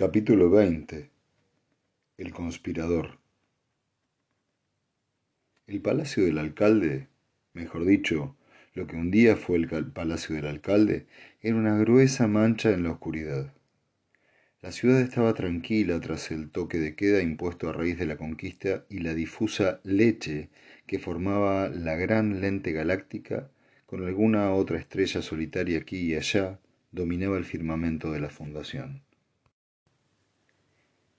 Capítulo 20 El conspirador El palacio del alcalde, mejor dicho, lo que un día fue el palacio del alcalde, era una gruesa mancha en la oscuridad. La ciudad estaba tranquila tras el toque de queda impuesto a raíz de la conquista y la difusa leche que formaba la gran lente galáctica, con alguna otra estrella solitaria aquí y allá, dominaba el firmamento de la fundación.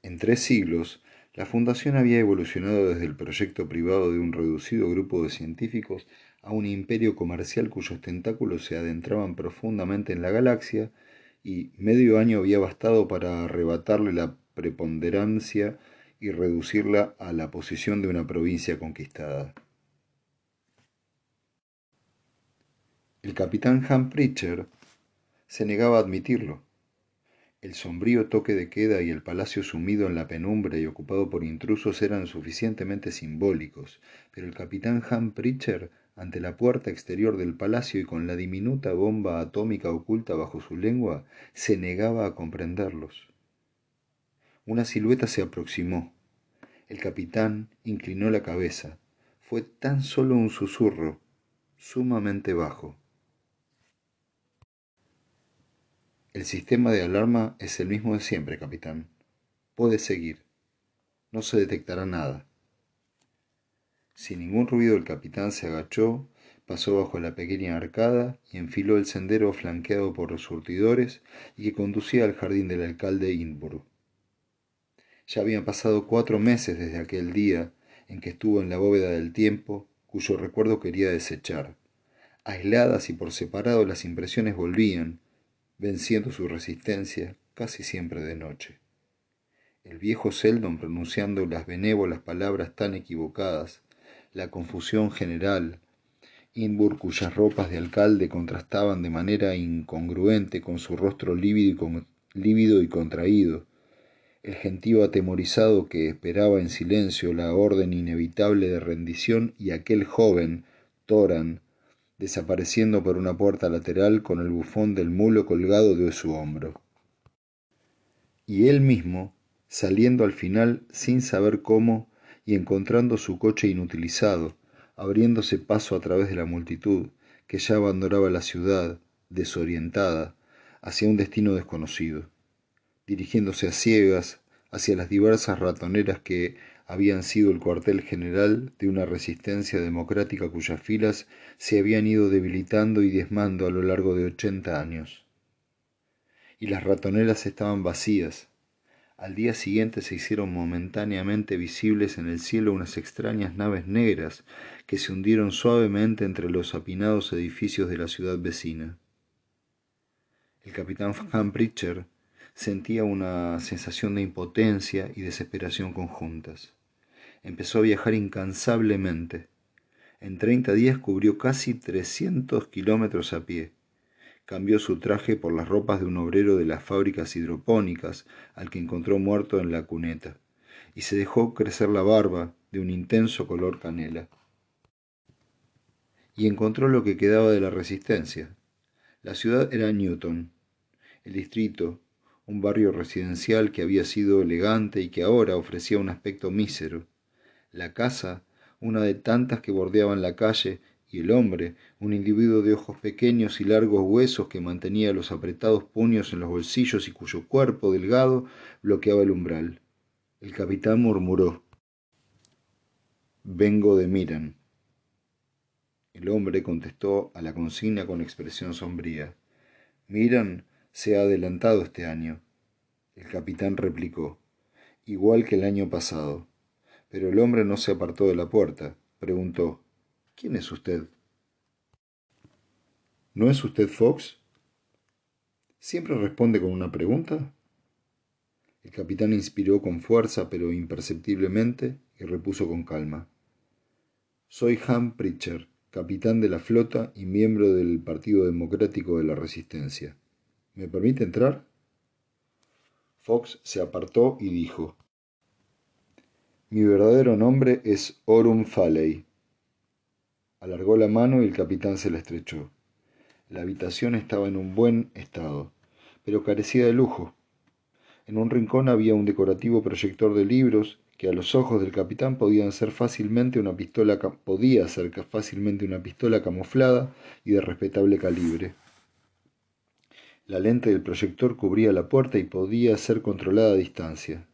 En tres siglos, la Fundación había evolucionado desde el proyecto privado de un reducido grupo de científicos a un imperio comercial cuyos tentáculos se adentraban profundamente en la galaxia y medio año había bastado para arrebatarle la preponderancia y reducirla a la posición de una provincia conquistada. El capitán Han Pritcher se negaba a admitirlo. El sombrío toque de queda y el palacio sumido en la penumbra y ocupado por intrusos eran suficientemente simbólicos, pero el capitán Han Pritcher, ante la puerta exterior del palacio y con la diminuta bomba atómica oculta bajo su lengua, se negaba a comprenderlos. Una silueta se aproximó. El capitán inclinó la cabeza. Fue tan solo un susurro, sumamente bajo. El sistema de alarma es el mismo de siempre, capitán. Puede seguir. No se detectará nada. Sin ningún ruido el capitán se agachó, pasó bajo la pequeña arcada y enfiló el sendero flanqueado por los surtidores y que conducía al jardín del alcalde Inburu. Ya habían pasado cuatro meses desde aquel día en que estuvo en la bóveda del tiempo, cuyo recuerdo quería desechar. Aisladas y por separado las impresiones volvían, venciendo su resistencia casi siempre de noche. El viejo Seldon pronunciando las benévolas palabras tan equivocadas, la confusión general, Inbur cuyas ropas de alcalde contrastaban de manera incongruente con su rostro lívido y, lívido y contraído, el gentío atemorizado que esperaba en silencio la orden inevitable de rendición y aquel joven, Toran, desapareciendo por una puerta lateral con el bufón del mulo colgado de su hombro. Y él mismo, saliendo al final sin saber cómo y encontrando su coche inutilizado, abriéndose paso a través de la multitud que ya abandonaba la ciudad, desorientada, hacia un destino desconocido, dirigiéndose a ciegas hacia las diversas ratoneras que habían sido el cuartel general de una resistencia democrática cuyas filas se habían ido debilitando y diezmando a lo largo de ochenta años. Y las ratoneras estaban vacías. Al día siguiente se hicieron momentáneamente visibles en el cielo unas extrañas naves negras que se hundieron suavemente entre los apinados edificios de la ciudad vecina. El capitán Van Pritcher sentía una sensación de impotencia y desesperación conjuntas empezó a viajar incansablemente. En treinta días cubrió casi trescientos kilómetros a pie. Cambió su traje por las ropas de un obrero de las fábricas hidropónicas al que encontró muerto en la cuneta, y se dejó crecer la barba de un intenso color canela. Y encontró lo que quedaba de la resistencia. La ciudad era Newton. El distrito, un barrio residencial que había sido elegante y que ahora ofrecía un aspecto mísero, la casa, una de tantas que bordeaban la calle, y el hombre, un individuo de ojos pequeños y largos huesos que mantenía los apretados puños en los bolsillos y cuyo cuerpo delgado bloqueaba el umbral. El capitán murmuró Vengo de Miran. El hombre contestó a la consigna con expresión sombría. Miran se ha adelantado este año. El capitán replicó, igual que el año pasado. Pero el hombre no se apartó de la puerta. Preguntó, ¿Quién es usted? ¿No es usted Fox? ¿Siempre responde con una pregunta? El capitán inspiró con fuerza pero imperceptiblemente y repuso con calma. Soy Ham Pritcher, capitán de la flota y miembro del Partido Democrático de la Resistencia. ¿Me permite entrar? Fox se apartó y dijo, mi verdadero nombre es Orum Faley. Alargó la mano y el capitán se la estrechó. La habitación estaba en un buen estado, pero carecía de lujo. En un rincón había un decorativo proyector de libros que a los ojos del capitán podían ser fácilmente una pistola podía ser fácilmente una pistola camuflada y de respetable calibre. La lente del proyector cubría la puerta y podía ser controlada a distancia.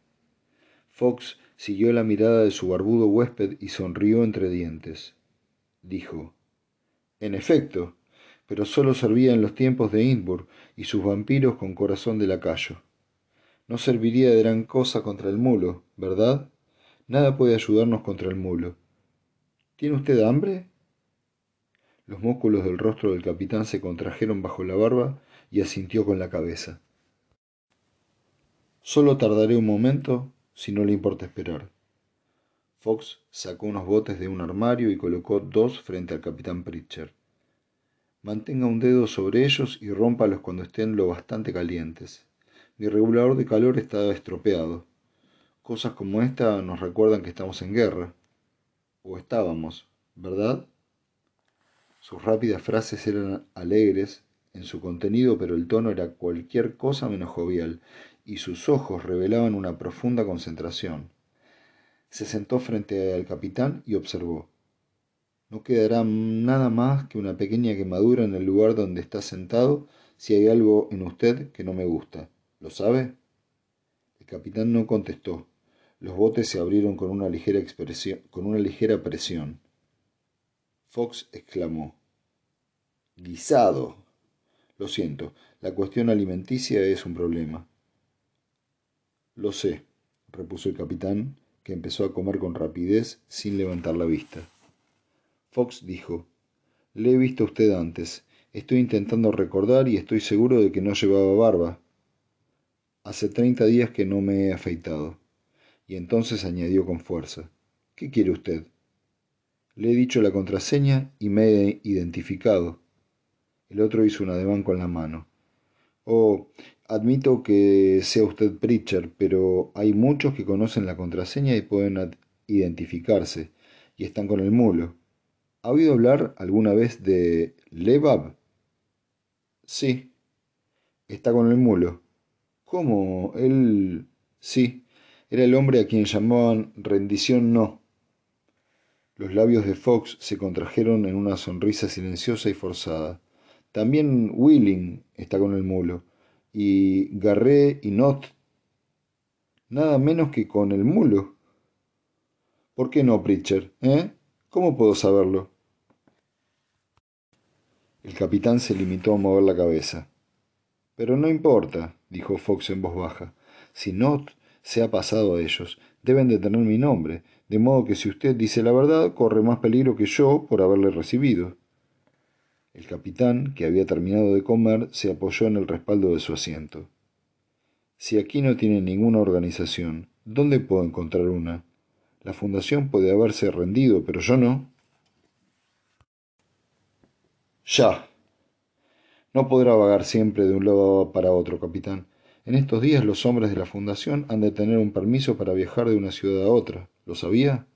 Fox siguió la mirada de su barbudo huésped y sonrió entre dientes. Dijo, En efecto, pero solo servía en los tiempos de Innsbruck y sus vampiros con corazón de lacayo. No serviría de gran cosa contra el mulo, ¿verdad? Nada puede ayudarnos contra el mulo. ¿Tiene usted hambre? Los músculos del rostro del capitán se contrajeron bajo la barba y asintió con la cabeza. Solo tardaré un momento, si no le importa esperar. Fox sacó unos botes de un armario y colocó dos frente al capitán Pritchard. Mantenga un dedo sobre ellos y rómpalos cuando estén lo bastante calientes. Mi regulador de calor está estropeado. Cosas como esta nos recuerdan que estamos en guerra. O estábamos, ¿verdad? Sus rápidas frases eran alegres en su contenido, pero el tono era cualquier cosa menos jovial, y sus ojos revelaban una profunda concentración. Se sentó frente al capitán y observó. No quedará nada más que una pequeña quemadura en el lugar donde está sentado si hay algo en usted que no me gusta. ¿Lo sabe? El capitán no contestó. Los botes se abrieron con una ligera, expresión, con una ligera presión. Fox exclamó. Guisado. Lo siento, la cuestión alimenticia es un problema. Lo sé, repuso el capitán, que empezó a comer con rapidez sin levantar la vista. Fox dijo, Le he visto a usted antes. Estoy intentando recordar y estoy seguro de que no llevaba barba. Hace treinta días que no me he afeitado y entonces añadió con fuerza ¿Qué quiere usted? Le he dicho la contraseña y me he identificado. El otro hizo un ademán con la mano. Oh, admito que sea usted Pritchard, pero hay muchos que conocen la contraseña y pueden identificarse, y están con el mulo. ¿Ha oído hablar alguna vez de Lebab? Sí. Está con el mulo. ¿Cómo? Él... Sí. Era el hombre a quien llamaban rendición no. Los labios de Fox se contrajeron en una sonrisa silenciosa y forzada. También Willing está con el mulo. Y Garré y Not. Nada menos que con el mulo. ¿Por qué no, Pritchard? ¿Eh? ¿Cómo puedo saberlo? El capitán se limitó a mover la cabeza. Pero no importa, dijo Fox en voz baja. Si Not se ha pasado a ellos. Deben de tener mi nombre, de modo que si usted dice la verdad, corre más peligro que yo por haberle recibido. El capitán, que había terminado de comer, se apoyó en el respaldo de su asiento. Si aquí no tiene ninguna organización, ¿dónde puedo encontrar una? La fundación puede haberse rendido, pero yo no. Ya. No podrá vagar siempre de un lado para otro, capitán. En estos días los hombres de la Fundación han de tener un permiso para viajar de una ciudad a otra. ¿Lo sabía?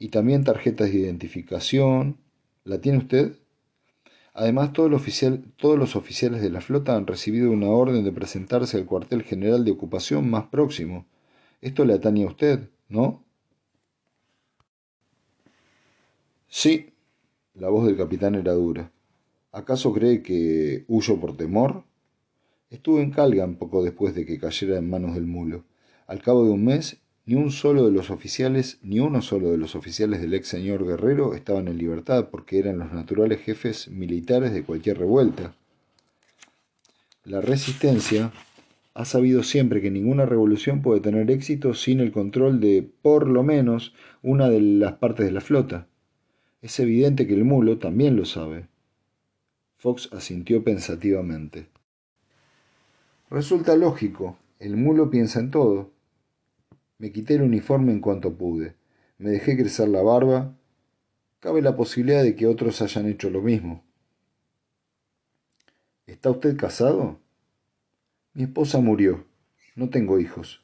Y también tarjetas de identificación. ¿La tiene usted? Además, todos los oficiales de la flota han recibido una orden de presentarse al cuartel general de ocupación más próximo. Esto le atañe a usted, ¿no? Sí. La voz del capitán era dura. ¿Acaso cree que huyo por temor? Estuve en Calgan poco después de que cayera en manos del mulo. Al cabo de un mes, ni un solo de los oficiales, ni uno solo de los oficiales del ex señor Guerrero estaban en libertad porque eran los naturales jefes militares de cualquier revuelta. La resistencia ha sabido siempre que ninguna revolución puede tener éxito sin el control de, por lo menos, una de las partes de la flota. Es evidente que el mulo también lo sabe. Fox asintió pensativamente. Resulta lógico, el mulo piensa en todo. Me quité el uniforme en cuanto pude, me dejé crecer la barba. Cabe la posibilidad de que otros hayan hecho lo mismo. ¿Está usted casado? Mi esposa murió. No tengo hijos.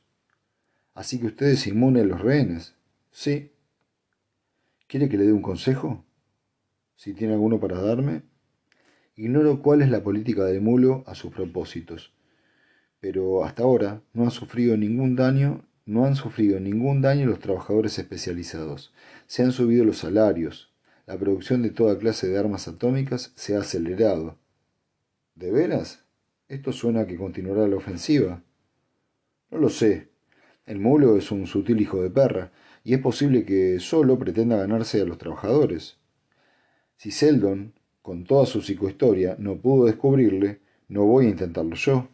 Así que usted es inmune a los rehenes. Sí. ¿Quiere que le dé un consejo? Si tiene alguno para darme. Ignoro cuál es la política del mulo a sus propósitos pero hasta ahora no han sufrido ningún daño, no han sufrido ningún daño los trabajadores especializados. Se han subido los salarios. La producción de toda clase de armas atómicas se ha acelerado. ¿De veras? Esto suena a que continuará la ofensiva. No lo sé. El mulo es un sutil hijo de perra, y es posible que solo pretenda ganarse a los trabajadores. Si Seldon, con toda su psicohistoria, no pudo descubrirle, no voy a intentarlo yo.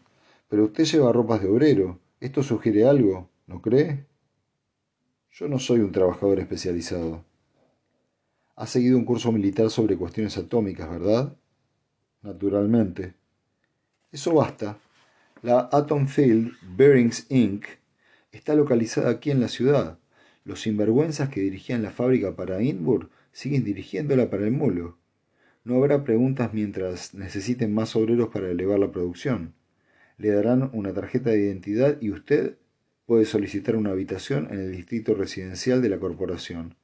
Pero usted lleva ropas de obrero. ¿Esto sugiere algo? ¿No cree? Yo no soy un trabajador especializado. Ha seguido un curso militar sobre cuestiones atómicas, ¿verdad? Naturalmente. Eso basta. La Atom Field Bearings Inc. está localizada aquí en la ciudad. Los sinvergüenzas que dirigían la fábrica para Inburg siguen dirigiéndola para el mulo. No habrá preguntas mientras necesiten más obreros para elevar la producción. Le darán una tarjeta de identidad y usted puede solicitar una habitación en el distrito residencial de la corporación.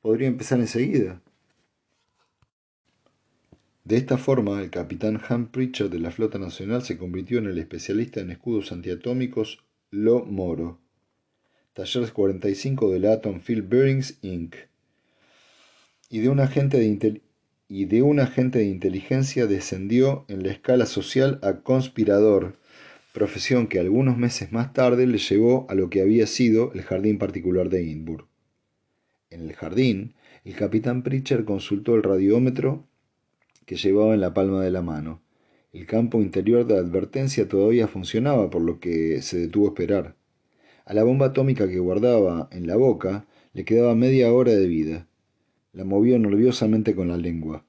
Podría empezar enseguida. De esta forma, el capitán Ham Pritchard de la Flota Nacional se convirtió en el especialista en escudos antiatómicos Lo Moro. Talleres 45 de la Atom Field Bearings Inc. Y de un agente de, y de un agente de inteligencia descendió en la escala social a conspirador, profesión que algunos meses más tarde le llevó a lo que había sido el jardín particular de Innsbruck. En el jardín, el capitán Pritchard consultó el radiómetro que llevaba en la palma de la mano. El campo interior de advertencia todavía funcionaba, por lo que se detuvo a esperar. A la bomba atómica que guardaba en la boca le quedaba media hora de vida. La movió nerviosamente con la lengua.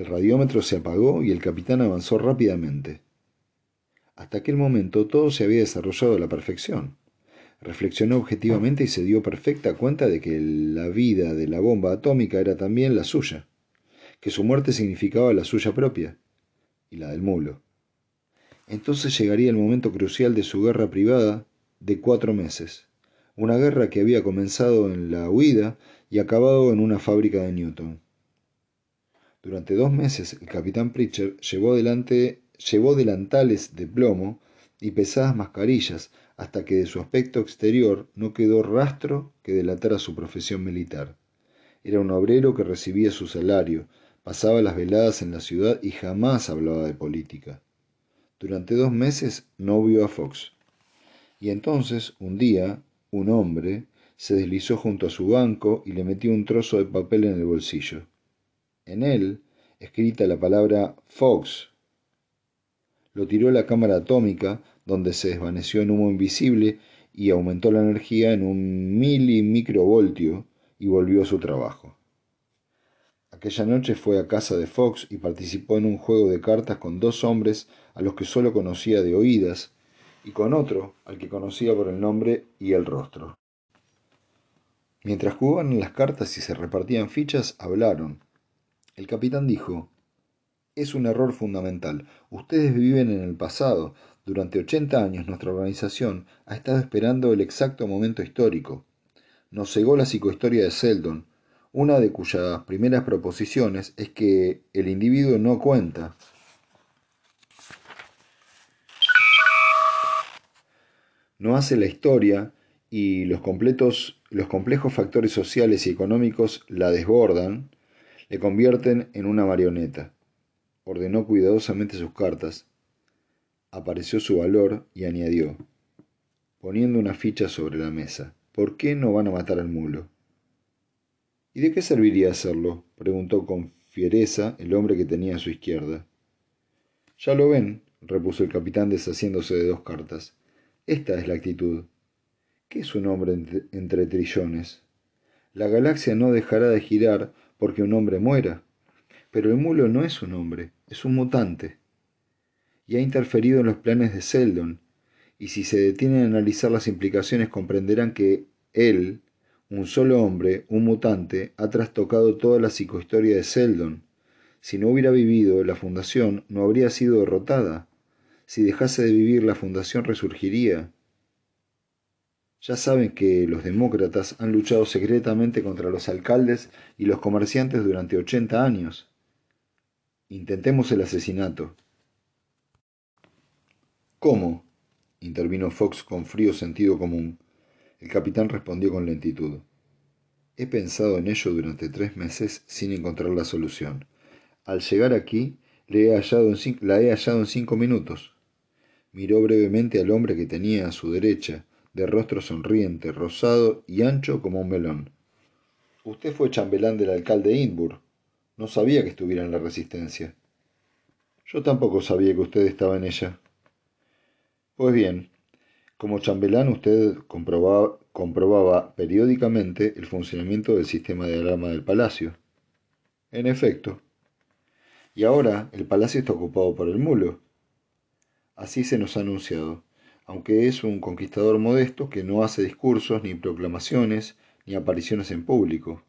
El radiómetro se apagó y el capitán avanzó rápidamente. Hasta aquel momento todo se había desarrollado a la perfección. Reflexionó objetivamente y se dio perfecta cuenta de que la vida de la bomba atómica era también la suya, que su muerte significaba la suya propia y la del mulo. Entonces llegaría el momento crucial de su guerra privada de cuatro meses, una guerra que había comenzado en la huida y acabado en una fábrica de Newton. Durante dos meses el capitán Pritchard llevó, delante, llevó delantales de plomo y pesadas mascarillas hasta que de su aspecto exterior no quedó rastro que delatara su profesión militar. Era un obrero que recibía su salario, pasaba las veladas en la ciudad y jamás hablaba de política. Durante dos meses no vio a Fox. Y entonces, un día, un hombre se deslizó junto a su banco y le metió un trozo de papel en el bolsillo. En él, escrita la palabra Fox. Lo tiró a la cámara atómica, donde se desvaneció en humo invisible y aumentó la energía en un milimicrovoltio y volvió a su trabajo. Aquella noche fue a casa de Fox y participó en un juego de cartas con dos hombres a los que solo conocía de oídas y con otro al que conocía por el nombre y el rostro. Mientras jugaban las cartas y se repartían fichas, hablaron. El capitán dijo, es un error fundamental. Ustedes viven en el pasado, durante 80 años nuestra organización ha estado esperando el exacto momento histórico. Nos cegó la psicohistoria de Seldon, una de cuyas primeras proposiciones es que el individuo no cuenta. No hace la historia y los, los complejos factores sociales y económicos la desbordan, le convierten en una marioneta. Ordenó cuidadosamente sus cartas, apareció su valor y añadió, poniendo una ficha sobre la mesa, ¿por qué no van a matar al mulo? ¿Y de qué serviría hacerlo? preguntó con fiereza el hombre que tenía a su izquierda. Ya lo ven, repuso el capitán deshaciéndose de dos cartas. Esta es la actitud. ¿Qué es un hombre entre, entre trillones? La galaxia no dejará de girar porque un hombre muera. Pero el mulo no es un hombre, es un mutante y ha interferido en los planes de Seldon, y si se detienen a analizar las implicaciones comprenderán que él, un solo hombre, un mutante, ha trastocado toda la psicohistoria de Seldon. Si no hubiera vivido, la fundación no habría sido derrotada. Si dejase de vivir, la fundación resurgiría. Ya saben que los demócratas han luchado secretamente contra los alcaldes y los comerciantes durante ochenta años. Intentemos el asesinato. ¿Cómo? intervino Fox con frío sentido común. El capitán respondió con lentitud. He pensado en ello durante tres meses sin encontrar la solución. Al llegar aquí, le la he hallado en cinco minutos. Miró brevemente al hombre que tenía a su derecha, de rostro sonriente, rosado y ancho como un melón. Usted fue chambelán del alcalde Inbur. No sabía que estuviera en la resistencia. Yo tampoco sabía que usted estaba en ella. Pues bien, como chambelán usted comprobaba, comprobaba periódicamente el funcionamiento del sistema de alarma del palacio. En efecto. Y ahora el palacio está ocupado por el mulo. Así se nos ha anunciado, aunque es un conquistador modesto que no hace discursos ni proclamaciones ni apariciones en público.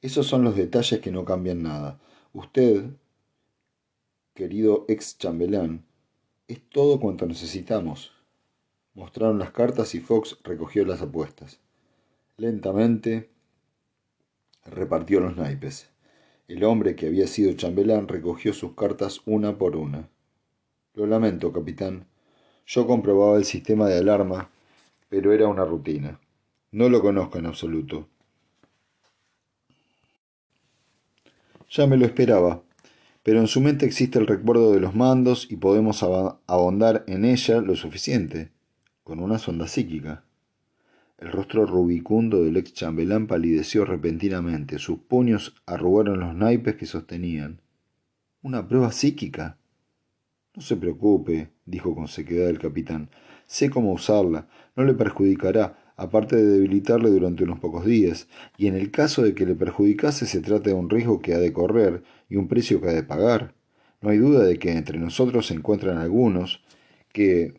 Esos son los detalles que no cambian nada. Usted, querido ex chambelán, es todo cuanto necesitamos. Mostraron las cartas y Fox recogió las apuestas. Lentamente repartió los naipes. El hombre que había sido chambelán recogió sus cartas una por una. Lo lamento, capitán. Yo comprobaba el sistema de alarma, pero era una rutina. No lo conozco en absoluto. Ya me lo esperaba, pero en su mente existe el recuerdo de los mandos y podemos ahondar en ella lo suficiente, con una sonda psíquica. El rostro rubicundo del ex chambelán palideció repentinamente, sus puños arrugaron los naipes que sostenían. ¿Una prueba psíquica? No se preocupe, dijo con sequedad el capitán. Sé cómo usarla. No le perjudicará aparte de debilitarle durante unos pocos días, y en el caso de que le perjudicase se trata de un riesgo que ha de correr y un precio que ha de pagar. No hay duda de que entre nosotros se encuentran algunos que,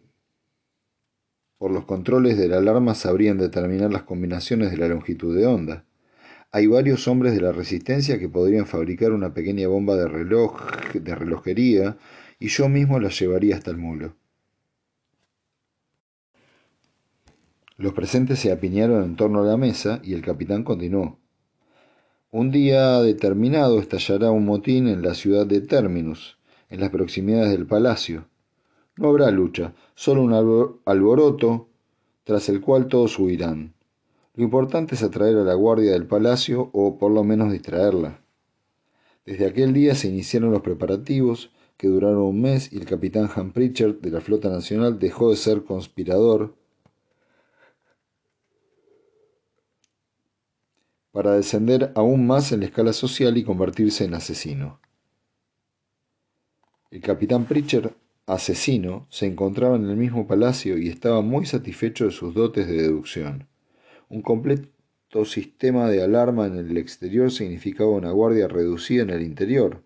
por los controles de la alarma, sabrían determinar las combinaciones de la longitud de onda. Hay varios hombres de la resistencia que podrían fabricar una pequeña bomba de reloj de relojería y yo mismo la llevaría hasta el mulo. Los presentes se apiñaron en torno a la mesa y el capitán continuó. Un día determinado estallará un motín en la ciudad de Terminus, en las proximidades del palacio. No habrá lucha, solo un alboroto tras el cual todos huirán. Lo importante es atraer a la guardia del palacio o por lo menos distraerla. Desde aquel día se iniciaron los preparativos, que duraron un mes y el capitán Han Pritchard de la Flota Nacional dejó de ser conspirador para descender aún más en la escala social y convertirse en asesino. El capitán Pritchard, asesino, se encontraba en el mismo palacio y estaba muy satisfecho de sus dotes de deducción. Un completo sistema de alarma en el exterior significaba una guardia reducida en el interior.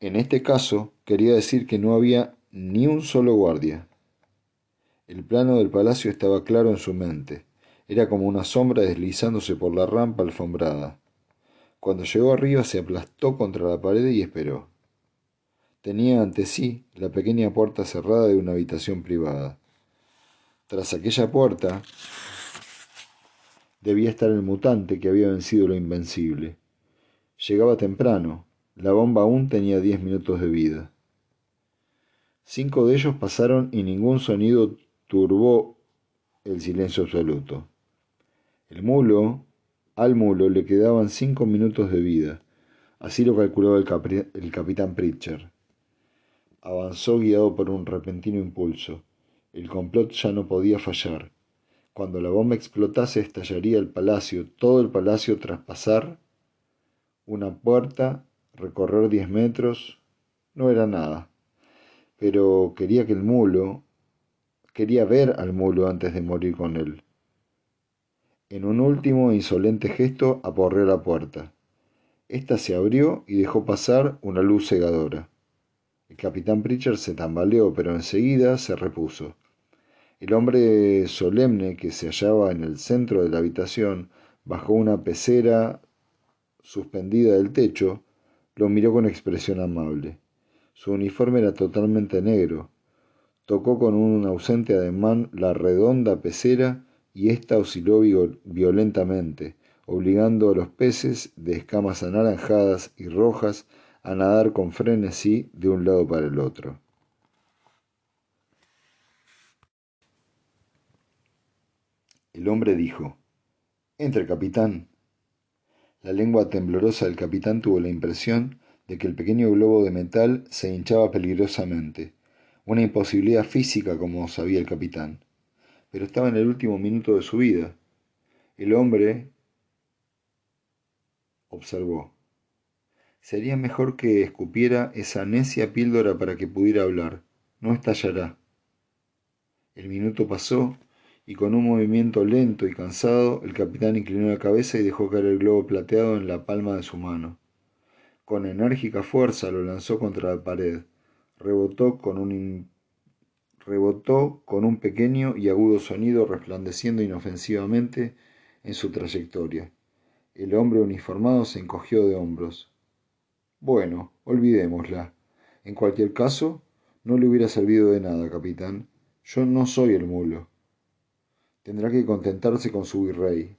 En este caso, quería decir que no había ni un solo guardia. El plano del palacio estaba claro en su mente. Era como una sombra deslizándose por la rampa alfombrada. Cuando llegó arriba se aplastó contra la pared y esperó. Tenía ante sí la pequeña puerta cerrada de una habitación privada. Tras aquella puerta debía estar el mutante que había vencido lo invencible. Llegaba temprano. La bomba aún tenía diez minutos de vida. Cinco de ellos pasaron y ningún sonido turbó el silencio absoluto. El mulo, al mulo le quedaban cinco minutos de vida. Así lo calculaba el, el capitán Pritchard. Avanzó guiado por un repentino impulso. El complot ya no podía fallar. Cuando la bomba explotase estallaría el palacio, todo el palacio traspasar una puerta, recorrer diez metros. No era nada. Pero quería que el mulo, quería ver al mulo antes de morir con él. En un último insolente gesto aporreó la puerta. Esta se abrió y dejó pasar una luz cegadora. El capitán Pritchard se tambaleó, pero enseguida se repuso. El hombre solemne que se hallaba en el centro de la habitación, bajo una pecera suspendida del techo, lo miró con expresión amable. Su uniforme era totalmente negro. Tocó con un ausente ademán la redonda pecera y ésta osciló violentamente, obligando a los peces de escamas anaranjadas y rojas a nadar con frenesí de un lado para el otro. El hombre dijo, Entre, capitán. La lengua temblorosa del capitán tuvo la impresión de que el pequeño globo de metal se hinchaba peligrosamente, una imposibilidad física como sabía el capitán. Pero estaba en el último minuto de su vida. El hombre observó. Sería mejor que escupiera esa necia píldora para que pudiera hablar. No estallará. El minuto pasó y con un movimiento lento y cansado el capitán inclinó la cabeza y dejó caer el globo plateado en la palma de su mano. Con enérgica fuerza lo lanzó contra la pared. Rebotó con un, rebotó con un pequeño y agudo sonido resplandeciendo inofensivamente en su trayectoria. El hombre uniformado se encogió de hombros. Bueno, olvidémosla. En cualquier caso, no le hubiera servido de nada, capitán. Yo no soy el mulo. Tendrá que contentarse con su virrey.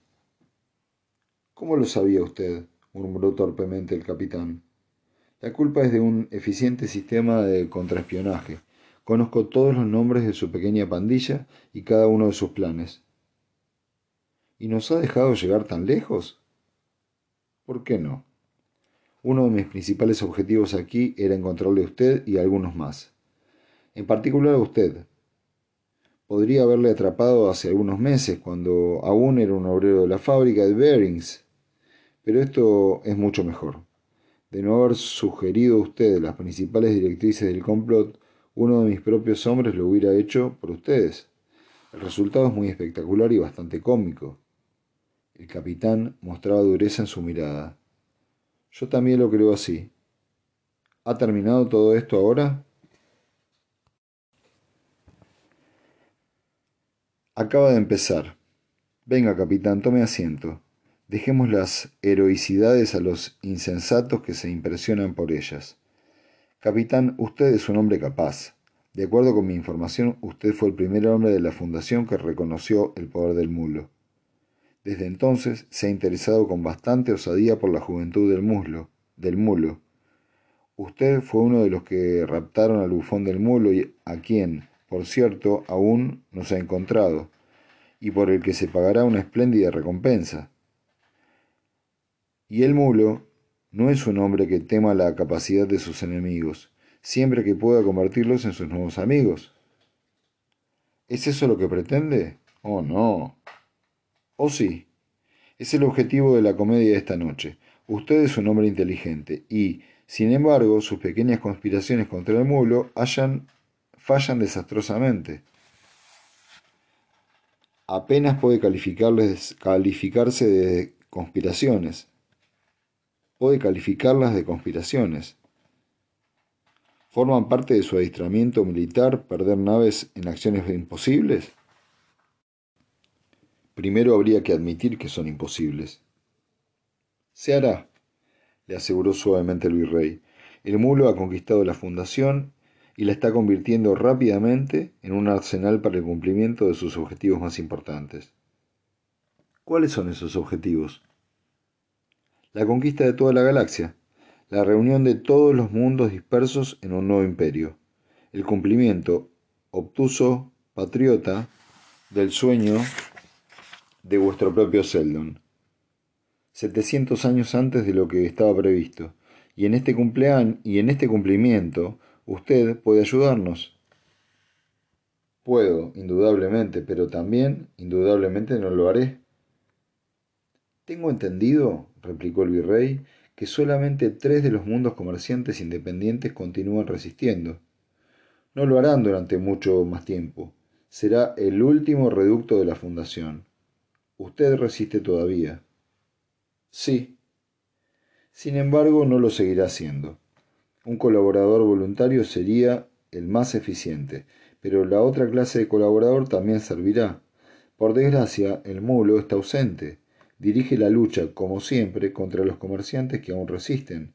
¿Cómo lo sabía usted? murmuró torpemente el capitán. La culpa es de un eficiente sistema de contraespionaje. Conozco todos los nombres de su pequeña pandilla y cada uno de sus planes. ¿Y nos ha dejado llegar tan lejos? ¿Por qué no? Uno de mis principales objetivos aquí era encontrarle a usted y a algunos más. En particular a usted, podría haberle atrapado hace algunos meses, cuando aún era un obrero de la fábrica de Bearings. Pero esto es mucho mejor. De no haber sugerido a usted las principales directrices del complot, uno de mis propios hombres lo hubiera hecho por ustedes. El resultado es muy espectacular y bastante cómico. El capitán mostraba dureza en su mirada. Yo también lo creo así. ¿Ha terminado todo esto ahora? Acaba de empezar. Venga, capitán, tome asiento. Dejemos las heroicidades a los insensatos que se impresionan por ellas. Capitán, usted es un hombre capaz. De acuerdo con mi información, usted fue el primer hombre de la fundación que reconoció el poder del mulo. Desde entonces se ha interesado con bastante osadía por la juventud del muslo, del mulo. Usted fue uno de los que raptaron al bufón del mulo y a quien, por cierto, aún no se ha encontrado, y por el que se pagará una espléndida recompensa. Y el mulo no es un hombre que tema la capacidad de sus enemigos, siempre que pueda convertirlos en sus nuevos amigos. ¿Es eso lo que pretende? Oh, no. Oh, sí. Es el objetivo de la comedia de esta noche. Usted es un hombre inteligente y, sin embargo, sus pequeñas conspiraciones contra el mulo hayan fallan desastrosamente. Apenas puede calificarse de conspiraciones. Puede calificarlas de conspiraciones. ¿Forman parte de su adiestramiento militar perder naves en acciones imposibles? Primero habría que admitir que son imposibles. Se hará, le aseguró suavemente el virrey. El mulo ha conquistado la fundación y la está convirtiendo rápidamente en un arsenal para el cumplimiento de sus objetivos más importantes. ¿Cuáles son esos objetivos? La conquista de toda la galaxia, la reunión de todos los mundos dispersos en un nuevo imperio, el cumplimiento obtuso, patriota, del sueño de vuestro propio Seldon. Setecientos años antes de lo que estaba previsto, y en este cumpleaños y en este cumplimiento Usted puede ayudarnos. Puedo, indudablemente, pero también, indudablemente, no lo haré. Tengo entendido, replicó el virrey, que solamente tres de los mundos comerciantes independientes continúan resistiendo. No lo harán durante mucho más tiempo. Será el último reducto de la fundación. Usted resiste todavía. Sí. Sin embargo, no lo seguirá haciendo. Un colaborador voluntario sería el más eficiente, pero la otra clase de colaborador también servirá. Por desgracia, el mulo está ausente. Dirige la lucha, como siempre, contra los comerciantes que aún resisten.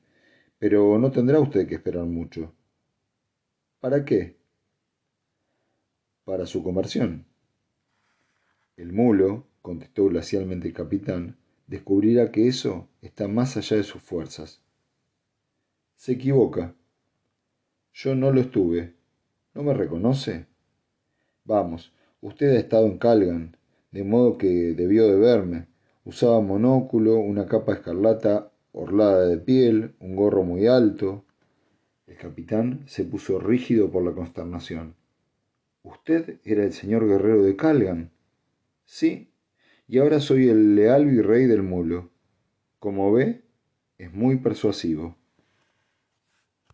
Pero no tendrá usted que esperar mucho. ¿Para qué? Para su conversión. El mulo, contestó glacialmente el capitán, descubrirá que eso está más allá de sus fuerzas. Se equivoca. Yo no lo estuve. ¿No me reconoce? Vamos, usted ha estado en Calgan. de modo que debió de verme. Usaba monóculo, una capa escarlata orlada de piel, un gorro muy alto. El capitán se puso rígido por la consternación. ¿Usted era el señor guerrero de Calgan? Sí, y ahora soy el leal virrey del mulo. Como ve, es muy persuasivo.